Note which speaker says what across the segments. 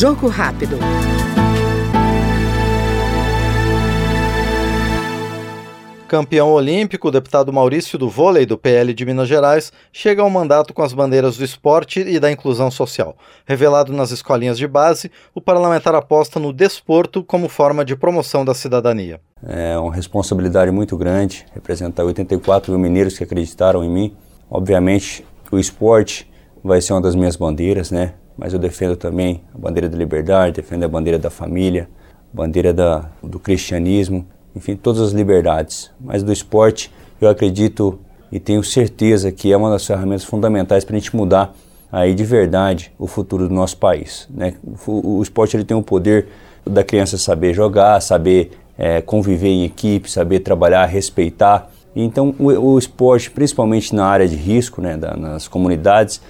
Speaker 1: Jogo rápido.
Speaker 2: Campeão olímpico, o deputado Maurício do Vôlei, do PL de Minas Gerais, chega ao mandato com as bandeiras do esporte e da inclusão social. Revelado nas escolinhas de base, o parlamentar aposta no desporto como forma de promoção da cidadania.
Speaker 3: É uma responsabilidade muito grande representar 84 mil mineiros que acreditaram em mim. Obviamente, o esporte vai ser uma das minhas bandeiras, né? Mas eu defendo também a bandeira da liberdade, defendo a bandeira da família, a bandeira da, do cristianismo, enfim, todas as liberdades. Mas do esporte, eu acredito e tenho certeza que é uma das ferramentas fundamentais para a gente mudar aí de verdade o futuro do nosso país. Né? O, o esporte ele tem o poder da criança saber jogar, saber é, conviver em equipe, saber trabalhar, respeitar. Então, o, o esporte, principalmente na área de risco, né, da, nas comunidades,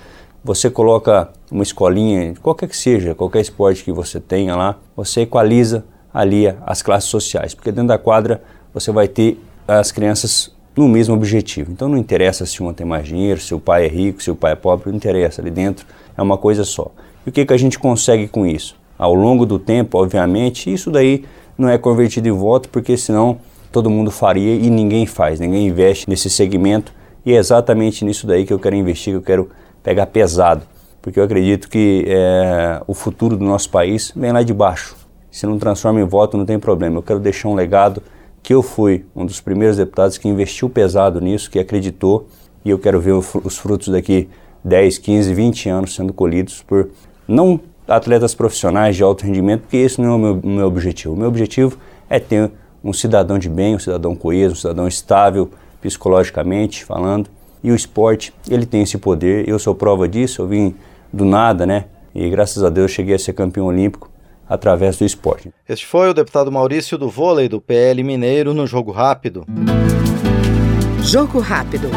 Speaker 3: você coloca uma escolinha, qualquer que seja, qualquer esporte que você tenha lá, você equaliza ali as classes sociais, porque dentro da quadra você vai ter as crianças no mesmo objetivo. Então não interessa se uma tem mais dinheiro, se o pai é rico, se o pai é pobre, não interessa, ali dentro é uma coisa só. E o que, que a gente consegue com isso? Ao longo do tempo, obviamente, isso daí não é convertido em voto, porque senão todo mundo faria e ninguém faz, ninguém investe nesse segmento e é exatamente nisso daí que eu quero investir, que eu quero pegar pesado, porque eu acredito que é, o futuro do nosso país vem lá de baixo. Se não transforma em voto, não tem problema. Eu quero deixar um legado que eu fui um dos primeiros deputados que investiu pesado nisso, que acreditou, e eu quero ver os frutos daqui 10, 15, 20 anos sendo colhidos por não atletas profissionais de alto rendimento, porque esse não é o meu, meu objetivo. O meu objetivo é ter um cidadão de bem, um cidadão coeso, um cidadão estável psicologicamente falando. E o esporte, ele tem esse poder. Eu sou prova disso, eu vim do nada, né? E graças a Deus cheguei a ser campeão olímpico através do esporte.
Speaker 2: Este foi o deputado Maurício do Vôlei do PL Mineiro no Jogo Rápido.
Speaker 1: Jogo Rápido.